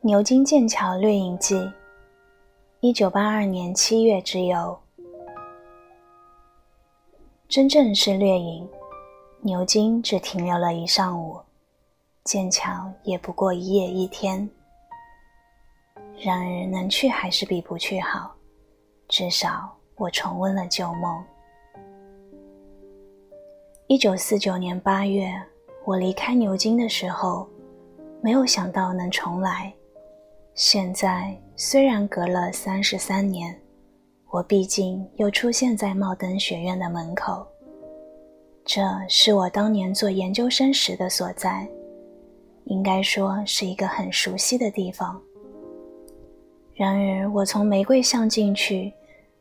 牛津剑桥掠影记，一九八二年七月之游。真正是掠影，牛津只停留了一上午，剑桥也不过一夜一天。然而能去还是比不去好，至少我重温了旧梦。一九四九年八月，我离开牛津的时候，没有想到能重来。现在虽然隔了三十三年，我毕竟又出现在茂登学院的门口。这是我当年做研究生时的所在，应该说是一个很熟悉的地方。然而，我从玫瑰巷进去，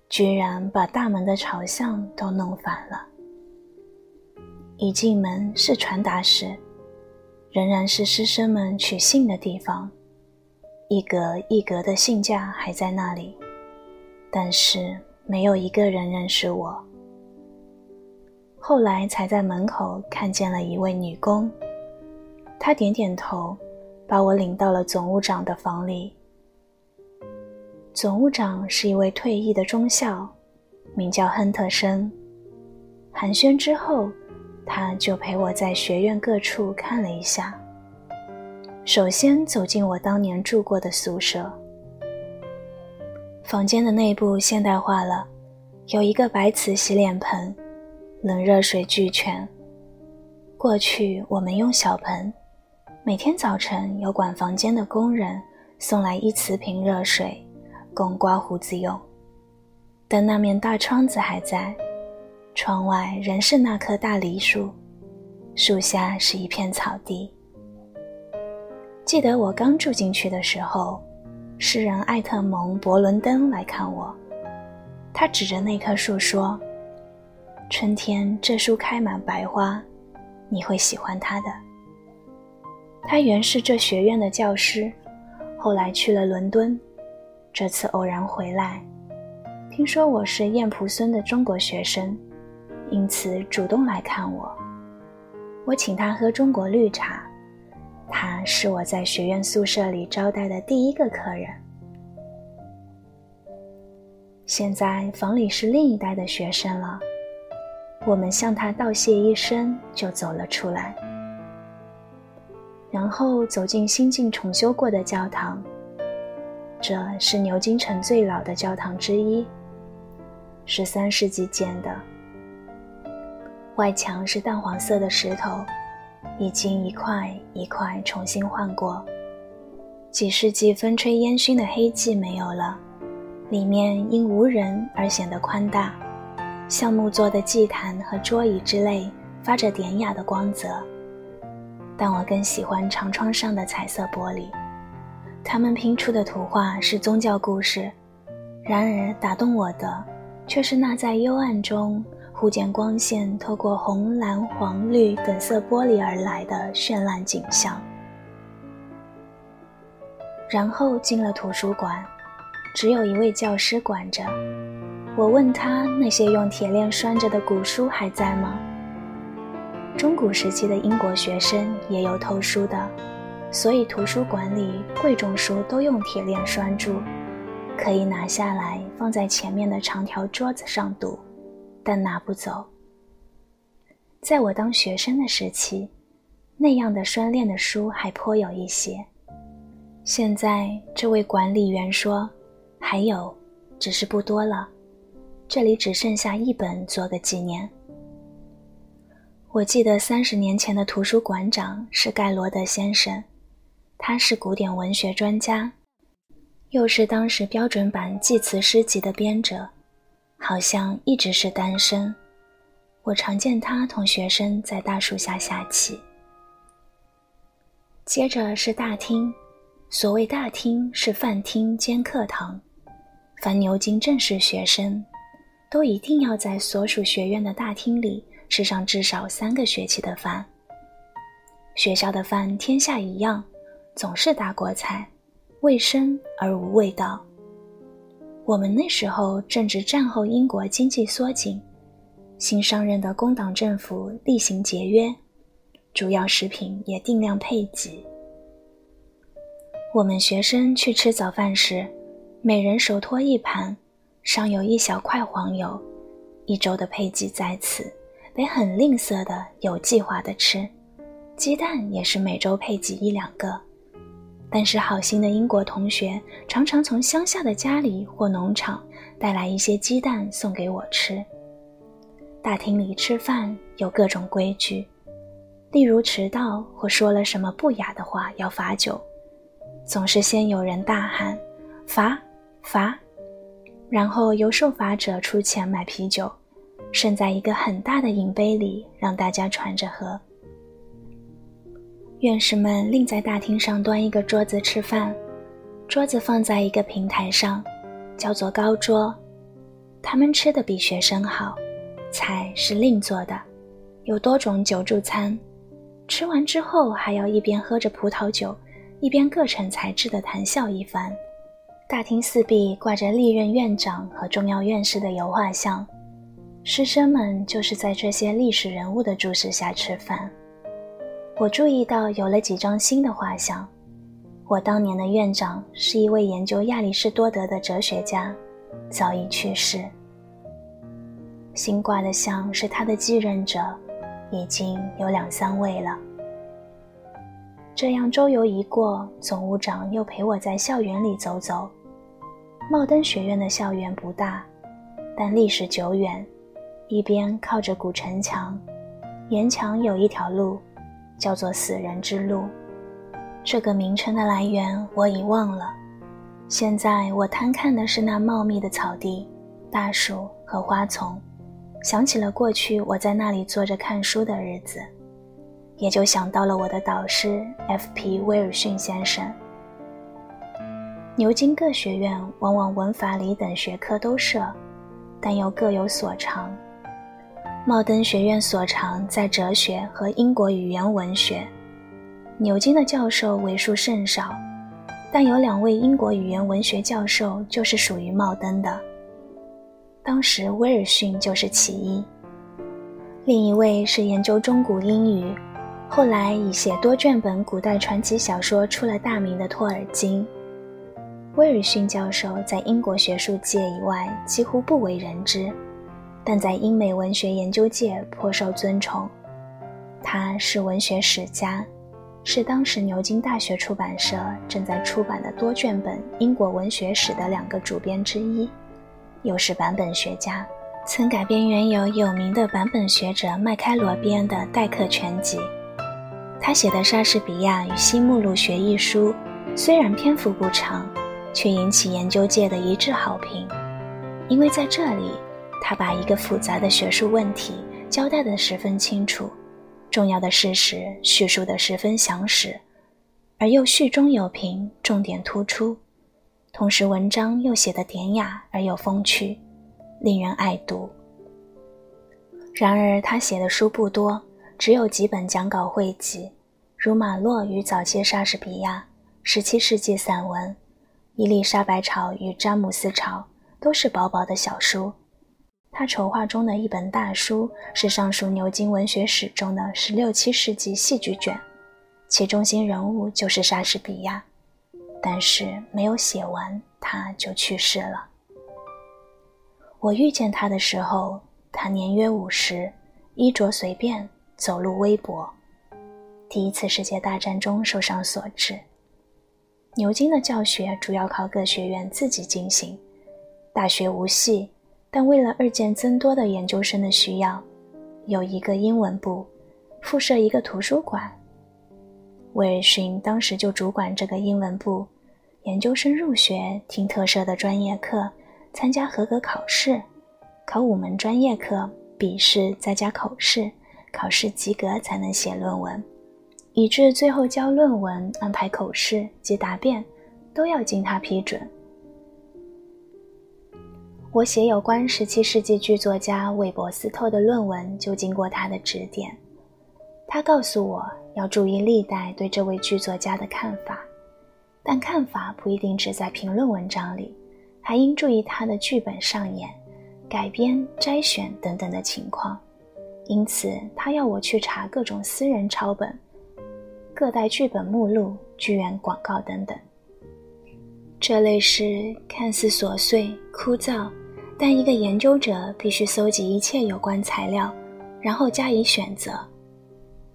居然把大门的朝向都弄反了。一进门是传达室，仍然是师生们取信的地方，一格一格的信架还在那里，但是没有一个人认识我。后来才在门口看见了一位女工，她点点头，把我领到了总务长的房里。总务长是一位退役的中校，名叫亨特森。寒暄之后。他就陪我在学院各处看了一下。首先走进我当年住过的宿舍，房间的内部现代化了，有一个白瓷洗脸盆，冷热水俱全。过去我们用小盆，每天早晨有管房间的工人送来一瓷瓶热水，供刮胡子用。但那面大窗子还在。窗外仍是那棵大梨树，树下是一片草地。记得我刚住进去的时候，诗人艾特蒙·伯伦登来看我，他指着那棵树说：“春天这树开满白花，你会喜欢它的。”他原是这学院的教师，后来去了伦敦，这次偶然回来，听说我是燕仆孙的中国学生。因此主动来看我，我请他喝中国绿茶，他是我在学院宿舍里招待的第一个客人。现在房里是另一代的学生了，我们向他道谢一声，就走了出来，然后走进新近重修过的教堂，这是牛津城最老的教堂之一，十三世纪建的。外墙是淡黄色的石头，已经一块一块重新换过。几世纪风吹烟熏的黑迹没有了，里面因无人而显得宽大，橡木做的祭坛和桌椅之类发着典雅的光泽。但我更喜欢长窗上的彩色玻璃，它们拼出的图画是宗教故事。然而打动我的，却是那在幽暗中。忽见光线透过红、蓝、黄、绿等色玻璃而来的绚烂景象，然后进了图书馆，只有一位教师管着。我问他那些用铁链拴着的古书还在吗？中古时期的英国学生也有偷书的，所以图书馆里贵重书都用铁链拴住，可以拿下来放在前面的长条桌子上读。但拿不走。在我当学生的时期，那样的拴链的书还颇有一些。现在这位管理员说，还有，只是不多了。这里只剩下一本做个纪念。我记得三十年前的图书馆长是盖罗德先生，他是古典文学专家，又是当时标准版祭词诗集的编者。好像一直是单身。我常见他同学生在大树下下棋。接着是大厅，所谓大厅是饭厅兼课堂。凡牛津正式学生，都一定要在所属学院的大厅里吃上至少三个学期的饭。学校的饭天下一样，总是大锅菜，卫生而无味道。我们那时候正值战后英国经济缩紧，新上任的工党政府厉行节约，主要食品也定量配给，我们学生去吃早饭时，每人手托一盘，上有一小块黄油。一周的配给在此，得很吝啬的、有计划的吃。鸡蛋也是每周配给一两个。但是好心的英国同学常常从乡下的家里或农场带来一些鸡蛋送给我吃。大厅里吃饭有各种规矩，例如迟到或说了什么不雅的话要罚酒，总是先有人大喊“罚罚”，然后由受罚者出钱买啤酒，盛在一个很大的银杯里让大家传着喝。院士们另在大厅上端一个桌子吃饭，桌子放在一个平台上，叫做高桌。他们吃的比学生好，菜是另做的，有多种酒助餐。吃完之后还要一边喝着葡萄酒，一边各成才智的谈笑一番。大厅四壁挂着历任院长和重要院士的油画像，师生们就是在这些历史人物的注视下吃饭。我注意到有了几张新的画像。我当年的院长是一位研究亚里士多德的哲学家，早已去世。新挂的像是他的继任者，已经有两三位了。这样周游一过，总务长又陪我在校园里走走。茂登学院的校园不大，但历史久远，一边靠着古城墙，沿墙有一条路。叫做死人之路，这个名称的来源我已忘了。现在我贪看的是那茂密的草地、大树和花丛，想起了过去我在那里坐着看书的日子，也就想到了我的导师 F.P. 威尔逊先生。牛津各学院往往文法理等学科都设，但又各有所长。茂登学院所长在哲学和英国语言文学，牛津的教授为数甚少，但有两位英国语言文学教授就是属于茂登的。当时威尔逊就是其一，另一位是研究中古英语，后来以写多卷本古代传奇小说出了大名的托尔金。威尔逊教授在英国学术界以外几乎不为人知。但在英美文学研究界颇受尊崇。他是文学史家，是当时牛津大学出版社正在出版的多卷本英国文学史的两个主编之一，又是版本学家，曾改编原有有名的版本学者麦开罗编的《代客全集》。他写的《莎士比亚与新目录学》一书，虽然篇幅不长，却引起研究界的一致好评，因为在这里。他把一个复杂的学术问题交代得十分清楚，重要的事实叙述得十分详实，而又序中有评，重点突出，同时文章又写得典雅而又风趣，令人爱读。然而他写的书不多，只有几本讲稿汇集，如《马洛与早期莎士比亚》《17世纪散文》《伊丽莎白朝与詹姆斯朝》，都是薄薄的小书。他筹划中的一本大书是上述牛津文学史中的十六七世纪戏剧卷，其中心人物就是莎士比亚，但是没有写完他就去世了。我遇见他的时候，他年约五十，衣着随便，走路微薄。第一次世界大战中受伤所致。牛津的教学主要靠各学院自己进行，大学无系。但为了日渐增多的研究生的需要，有一个英文部，附设一个图书馆。威尔逊当时就主管这个英文部，研究生入学听特设的专业课，参加合格考试，考五门专业课，笔试再加口试，考试及格才能写论文，以致最后交论文、安排口试及答辩，都要经他批准。我写有关十七世纪剧作家韦伯斯特的论文，就经过他的指点。他告诉我要注意历代对这位剧作家的看法，但看法不一定只在评论文章里，还应注意他的剧本上演、改编、摘选等等的情况。因此，他要我去查各种私人抄本、各代剧本目录、剧院广告等等。这类事看似琐碎枯燥，但一个研究者必须搜集一切有关材料，然后加以选择。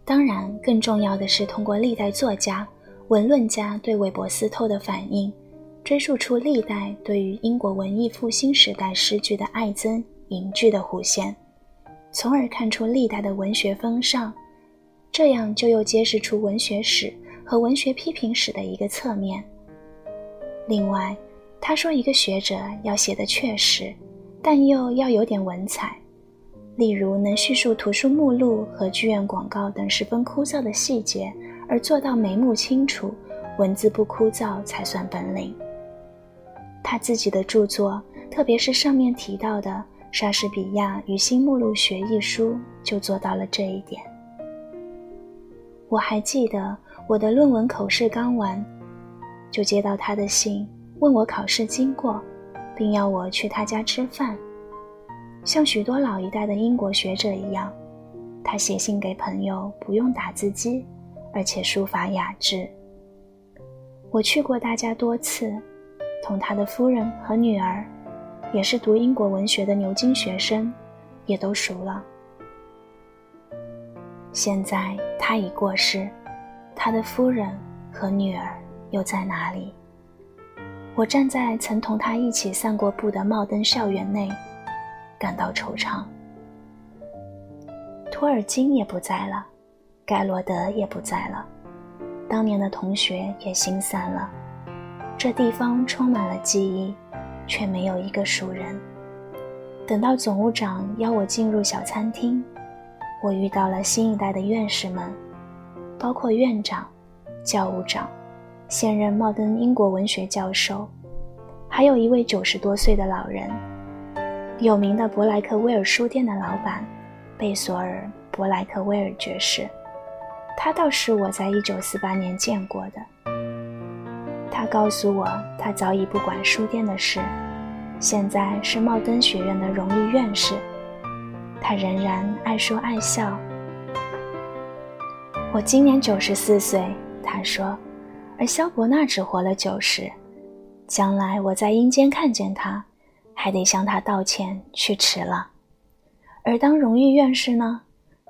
当然，更重要的是通过历代作家、文论家对韦伯斯特的反应，追溯出历代对于英国文艺复兴时代诗句的爱憎凝聚的弧线，从而看出历代的文学风尚。这样就又揭示出文学史和文学批评史的一个侧面。另外，他说，一个学者要写的确实，但又要有点文采，例如能叙述图书目录和剧院广告等十分枯燥的细节，而做到眉目清楚，文字不枯燥才算本领。他自己的著作，特别是上面提到的《莎士比亚与新目录学》一书，就做到了这一点。我还记得我的论文口试刚完。就接到他的信，问我考试经过，并要我去他家吃饭。像许多老一代的英国学者一样，他写信给朋友不用打字机，而且书法雅致。我去过他家多次，同他的夫人和女儿，也是读英国文学的牛津学生，也都熟了。现在他已过世，他的夫人和女儿。又在哪里？我站在曾同他一起散过步的茂登校园内，感到惆怅。托尔金也不在了，盖罗德也不在了，当年的同学也心散了。这地方充满了记忆，却没有一个熟人。等到总务长邀我进入小餐厅，我遇到了新一代的院士们，包括院长、教务长。现任茂登英国文学教授，还有一位九十多岁的老人，有名的伯莱克威尔书店的老板贝索尔·伯莱克威尔爵士。他倒是我在一九四八年见过的。他告诉我，他早已不管书店的事，现在是茂登学院的荣誉院士。他仍然爱说爱笑。我今年九十四岁，他说。而萧伯纳只活了九十，将来我在阴间看见他，还得向他道歉，去迟了。而当荣誉院士呢，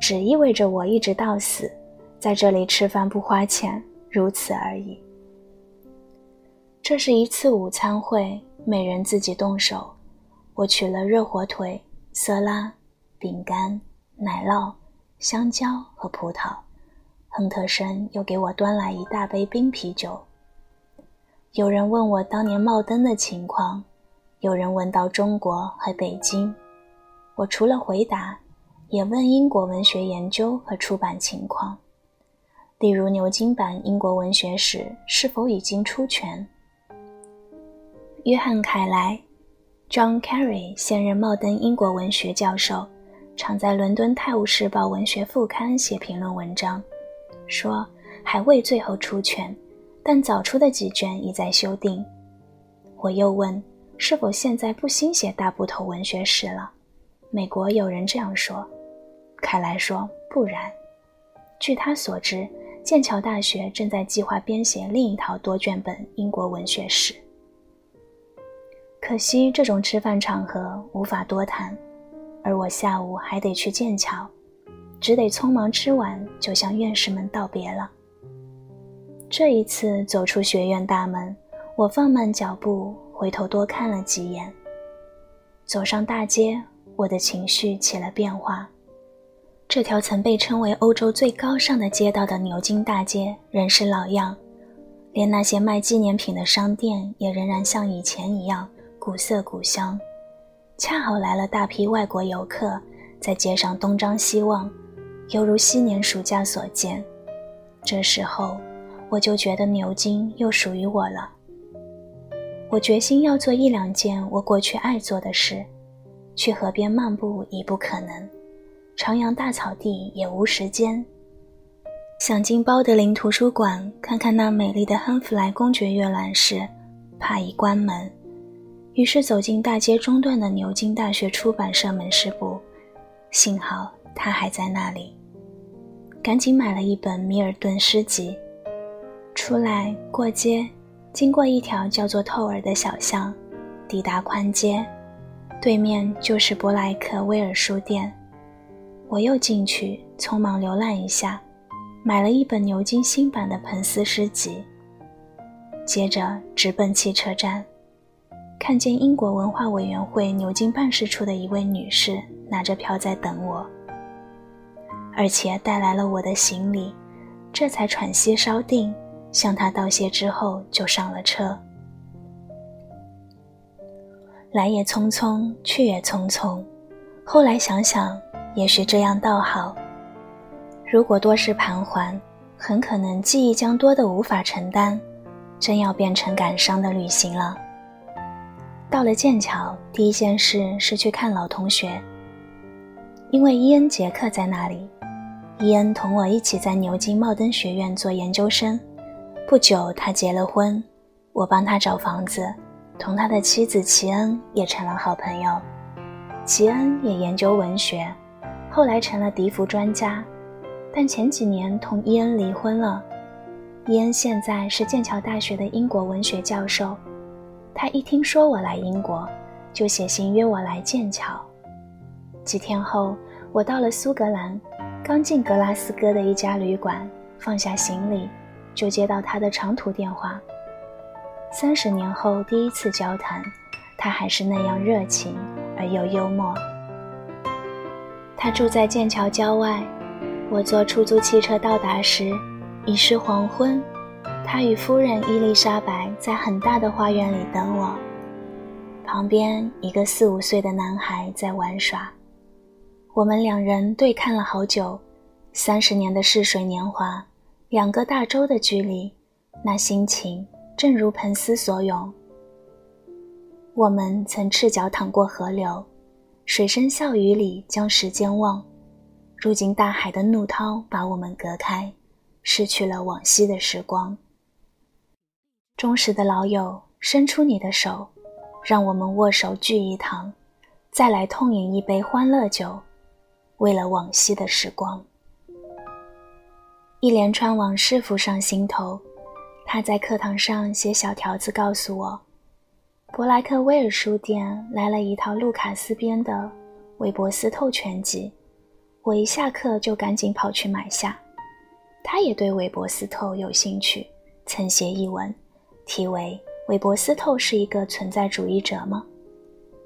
只意味着我一直到死，在这里吃饭不花钱，如此而已。这是一次午餐会，每人自己动手。我取了热火腿、色拉、饼干、奶酪、香蕉和葡萄。亨特森又给我端来一大杯冰啤酒。有人问我当年冒灯的情况，有人问到中国和北京。我除了回答，也问英国文学研究和出版情况，例如牛津版《英国文学史》是否已经出全。约翰·凯莱 （John Carey） 现任茂登英国文学教授，常在伦敦《泰晤士报》文学副刊写评论文章。说还未最后出全，但早出的几卷已在修订。我又问是否现在不兴写大部头文学史了？美国有人这样说。凯莱说不然。据他所知，剑桥大学正在计划编写另一套多卷本英国文学史。可惜这种吃饭场合无法多谈，而我下午还得去剑桥。只得匆忙吃完，就向院士们道别了。这一次走出学院大门，我放慢脚步，回头多看了几眼。走上大街，我的情绪起了变化。这条曾被称为欧洲最高尚的街道的牛津大街仍是老样，连那些卖纪念品的商店也仍然像以前一样古色古香。恰好来了大批外国游客，在街上东张西望。犹如昔年暑假所见，这时候我就觉得牛津又属于我了。我决心要做一两件我过去爱做的事，去河边漫步已不可能，徜徉大草地也无时间。想进包德林图书馆看看那美丽的亨弗莱公爵阅览室，怕已关门，于是走进大街中段的牛津大学出版社门市部，幸好它还在那里。赶紧买了一本米尔顿诗集，出来过街，经过一条叫做透尔的小巷，抵达宽街，对面就是伯莱克威尔书店。我又进去，匆忙浏览一下，买了一本牛津新版的彭斯诗集。接着直奔汽车站，看见英国文化委员会牛津办事处的一位女士拿着票在等我，而且带来了我的行李，这才喘息稍定。向他道谢之后，就上了车。来也匆匆，去也匆匆。后来想想，也许这样倒好。如果多是盘桓，很可能记忆将多得无法承担，真要变成感伤的旅行了。到了剑桥，第一件事是去看老同学，因为伊恩·杰克在那里。伊恩同我一起在牛津茂登学院做研究生。不久，他结了婚，我帮他找房子，同他的妻子齐恩也成了好朋友。齐恩也研究文学，后来成了笛福专家，但前几年同伊恩离婚了。伊恩现在是剑桥大学的英国文学教授。他一听说我来英国，就写信约我来剑桥。几天后，我到了苏格兰，刚进格拉斯哥的一家旅馆，放下行李。就接到他的长途电话。三十年后第一次交谈，他还是那样热情而又幽默。他住在剑桥郊外，我坐出租汽车到达时已是黄昏。他与夫人伊丽莎白在很大的花园里等我，旁边一个四五岁的男孩在玩耍。我们两人对看了好久，三十年的逝水年华。两个大洲的距离，那心情正如彭斯所咏。我们曾赤脚淌过河流，水声笑语里将时间忘。如今大海的怒涛把我们隔开，失去了往昔的时光。忠实的老友，伸出你的手，让我们握手聚一堂，再来痛饮一杯欢乐酒，为了往昔的时光。一连串往事浮上心头，他在课堂上写小条子告诉我，伯莱克威尔书店来了一套路卡斯编的《韦伯斯透全集》，我一下课就赶紧跑去买下。他也对韦伯斯透有兴趣，曾写一文，题为《韦伯斯透是一个存在主义者吗》，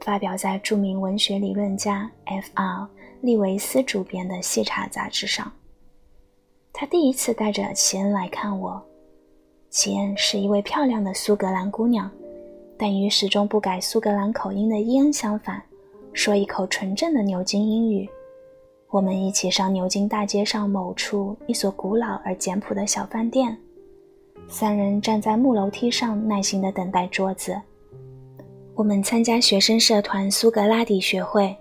发表在著名文学理论家 F.R. 利维斯主编的《细查》杂志上。他第一次带着齐恩来看我。齐恩是一位漂亮的苏格兰姑娘，但与始终不改苏格兰口音的伊恩相反，说一口纯正的牛津英语。我们一起上牛津大街上某处一所古老而简朴的小饭店，三人站在木楼梯上，耐心地等待桌子。我们参加学生社团苏格拉底学会，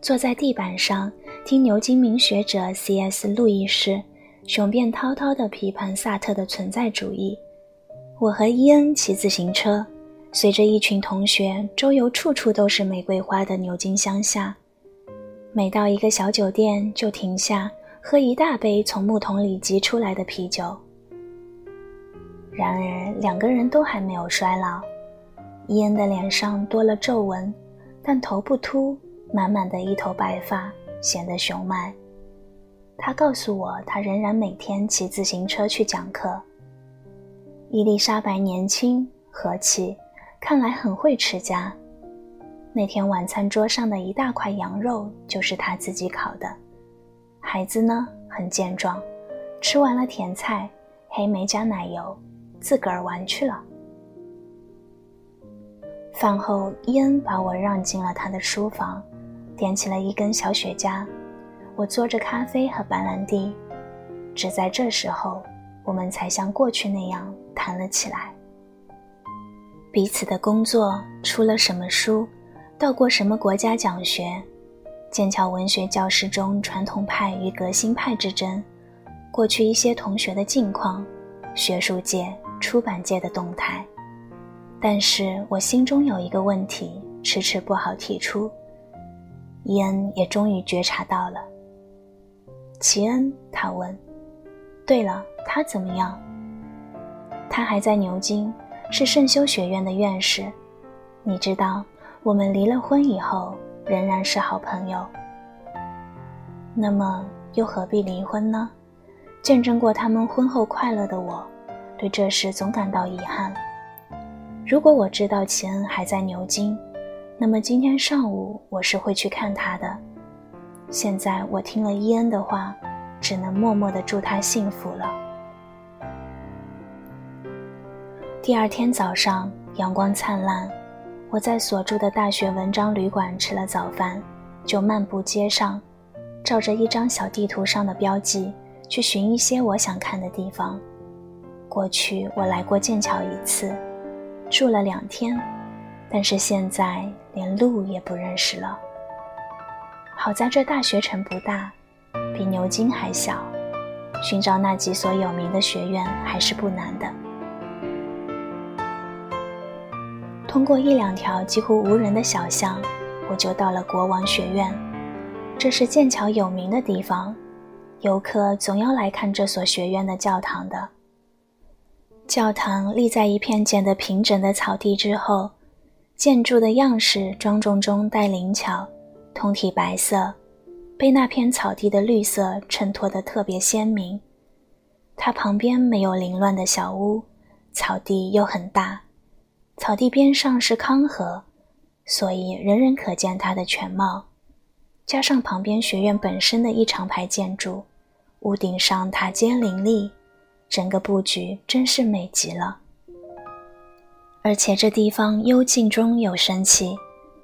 坐在地板上听牛津名学者 C.S. 路易士。雄辩滔滔地批判萨特的存在主义。我和伊恩骑自行车，随着一群同学周游处处都是玫瑰花的牛津乡下。每到一个小酒店，就停下喝一大杯从木桶里挤出来的啤酒。然而，两个人都还没有衰老。伊恩的脸上多了皱纹，但头不秃，满满的一头白发，显得雄迈。他告诉我，他仍然每天骑自行车去讲课。伊丽莎白年轻和气，看来很会持家。那天晚餐桌上的一大块羊肉就是他自己烤的。孩子呢，很健壮，吃完了甜菜，黑莓加奶油，自个儿玩去了。饭后，伊恩把我让进了他的书房，点起了一根小雪茄。我做着咖啡和白兰地，只在这时候，我们才像过去那样谈了起来。彼此的工作，出了什么书，到过什么国家讲学，剑桥文学教室中传统派与革新派之争，过去一些同学的近况，学术界、出版界的动态。但是我心中有一个问题，迟迟不好提出。伊恩也终于觉察到了。齐恩，他问：“对了，他怎么样？他还在牛津，是圣修学院的院士。你知道，我们离了婚以后仍然是好朋友。那么又何必离婚呢？见证过他们婚后快乐的我，对这事总感到遗憾。如果我知道齐恩还在牛津，那么今天上午我是会去看他的。现在我听了伊恩的话，只能默默地祝他幸福了。第二天早上，阳光灿烂，我在所住的大学文章旅馆吃了早饭，就漫步街上，照着一张小地图上的标记。去寻一些我想看的地方。过去我来过剑桥一次，住了两天，但是现在连路也不认识了。好在这大学城不大，比牛津还小，寻找那几所有名的学院还是不难的。通过一两条几乎无人的小巷，我就到了国王学院，这是剑桥有名的地方。游客总要来看这所学院的教堂的。教堂立在一片剪得平整的草地之后，建筑的样式庄重中带灵巧，通体白色，被那片草地的绿色衬托得特别鲜明。它旁边没有凌乱的小屋，草地又很大，草地边上是康河，所以人人可见它的全貌。加上旁边学院本身的一长排建筑。屋顶上塔尖林立，整个布局真是美极了。而且这地方幽静中有生气，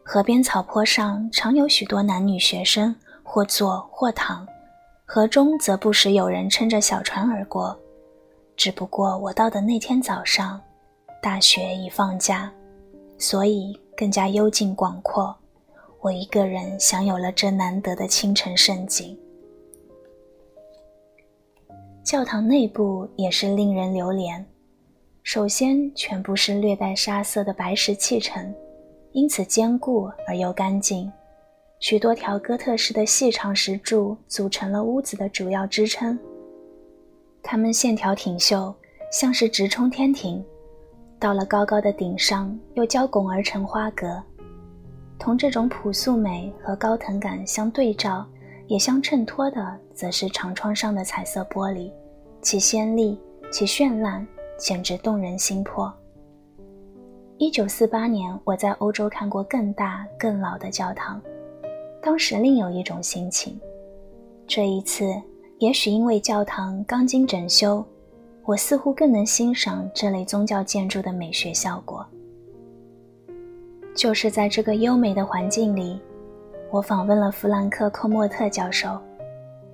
河边草坡上常有许多男女学生，或坐或躺，河中则不时有人撑着小船而过。只不过我到的那天早上，大学已放假，所以更加幽静广阔。我一个人享有了这难得的清晨盛景。教堂内部也是令人流连。首先，全部是略带沙色的白石砌成，因此坚固而又干净。许多条哥特式的细长石柱组成了屋子的主要支撑。它们线条挺秀，像是直冲天庭。到了高高的顶上，又交拱而成花格。同这种朴素美和高腾感相对照。也相衬托的，则是长窗上的彩色玻璃，其鲜丽，其绚烂，简直动人心魄。一九四八年，我在欧洲看过更大、更老的教堂，当时另有一种心情。这一次，也许因为教堂刚经整修，我似乎更能欣赏这类宗教建筑的美学效果。就是在这个优美的环境里。我访问了弗兰克·科莫特教授，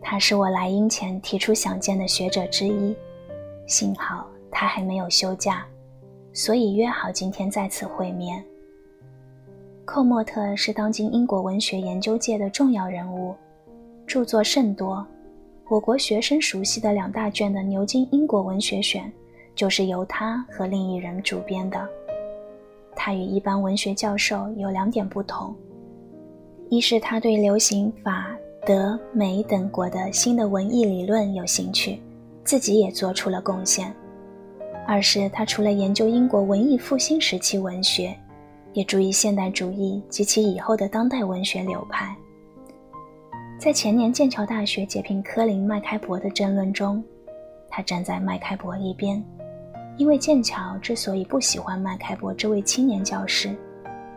他是我来英前提出想见的学者之一。幸好他还没有休假，所以约好今天再次会面。寇莫特是当今英国文学研究界的重要人物，著作甚多。我国学生熟悉的两大卷的《牛津英国文学选》，就是由他和另一人主编的。他与一般文学教授有两点不同。一是他对流行法、德、美等国的新的文艺理论有兴趣，自己也做出了贡献；二是他除了研究英国文艺复兴时期文学，也注意现代主义及其以后的当代文学流派。在前年剑桥大学解聘科林·麦开伯的争论中，他站在麦开伯一边，因为剑桥之所以不喜欢麦开伯这位青年教师。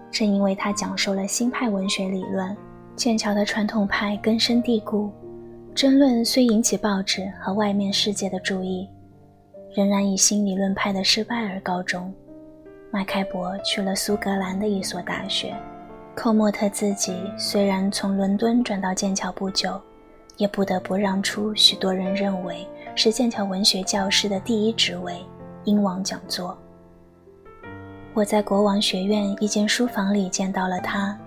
正因为他讲授了新派文学理论，剑桥的传统派根深蒂固。争论虽引起报纸和外面世界的注意，仍然以新理论派的失败而告终。麦开伯去了苏格兰的一所大学，寇莫特自己虽然从伦敦转到剑桥不久，也不得不让出许多人认为是剑桥文学教师的第一职位——英王讲座。我在国王学院一间书房里见到了他，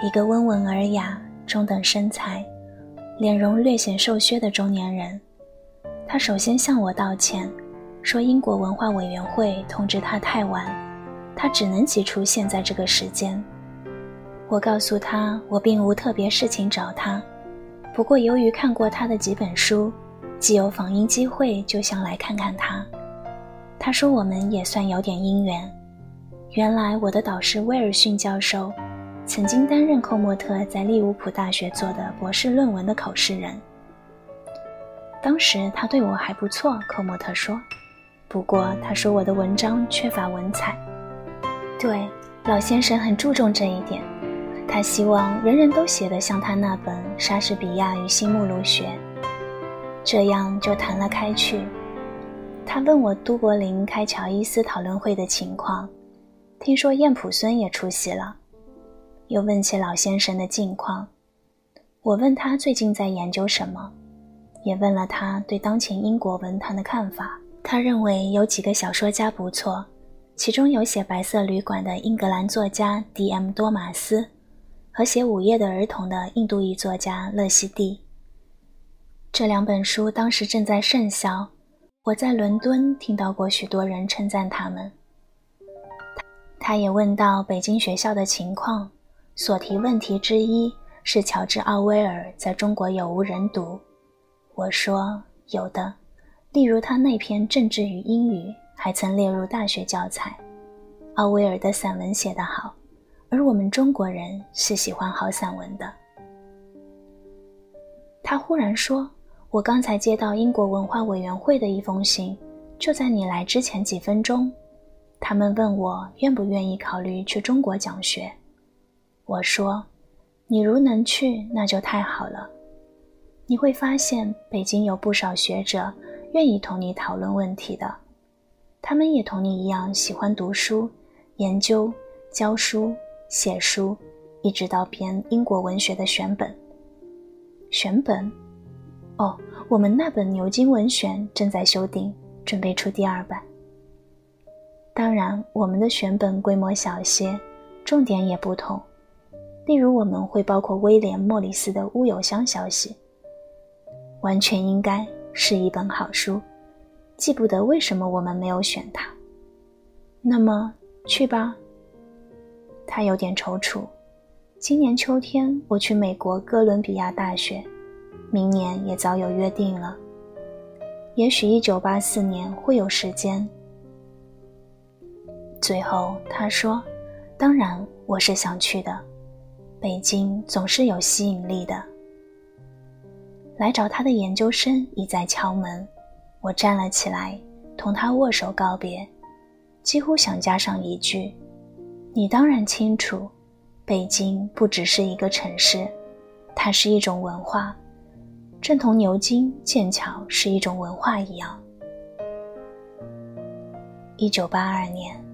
一个温文尔雅、中等身材、脸容略显瘦削的中年人。他首先向我道歉，说英国文化委员会通知他太晚，他只能挤出现在这个时间。我告诉他，我并无特别事情找他，不过由于看过他的几本书，既有访英机会，就想来看看他。他说我们也算有点姻缘。原来我的导师威尔逊教授，曾经担任寇莫特在利物浦大学做的博士论文的口试人。当时他对我还不错，寇莫特说。不过他说我的文章缺乏文采。对，老先生很注重这一点。他希望人人都写得像他那本《莎士比亚与新目录学》。这样就谈了开去。他问我都柏林开乔伊斯讨论会的情况，听说燕普孙也出席了，又问起老先生的近况。我问他最近在研究什么，也问了他对当前英国文坛的看法。他认为有几个小说家不错，其中有写《白色旅馆》的英格兰作家 D.M. 多马斯，和写《午夜的儿童》的印度裔作家勒西蒂。这两本书当时正在盛销，我在伦敦听到过许多人称赞他们。他也问到北京学校的情况，所提问题之一是乔治·奥威尔在中国有无人读。我说有的。例如，他那篇《政治与英语》还曾列入大学教材。奥威尔的散文写得好，而我们中国人是喜欢好散文的。他忽然说：“我刚才接到英国文化委员会的一封信，就在你来之前几分钟。他们问我愿不愿意考虑去中国讲学。我说：你如能去，那就太好了。你会发现，北京有不少学者。”愿意同你讨论问题的，他们也同你一样喜欢读书、研究、教书、写书，一直到编英国文学的选本。选本？哦，我们那本《牛津文选》正在修订，准备出第二版。当然，我们的选本规模小些，重点也不同。例如，我们会包括威廉·莫里斯的《乌有乡消息》，完全应该。是一本好书，记不得为什么我们没有选它。那么去吧。他有点踌躇。今年秋天我去美国哥伦比亚大学，明年也早有约定了。也许一九八四年会有时间。最后他说：“当然我是想去的，北京总是有吸引力的。”来找他的研究生已在敲门，我站了起来，同他握手告别，几乎想加上一句：“你当然清楚，北京不只是一个城市，它是一种文化，正同牛津、剑桥是一种文化一样。”一九八二年。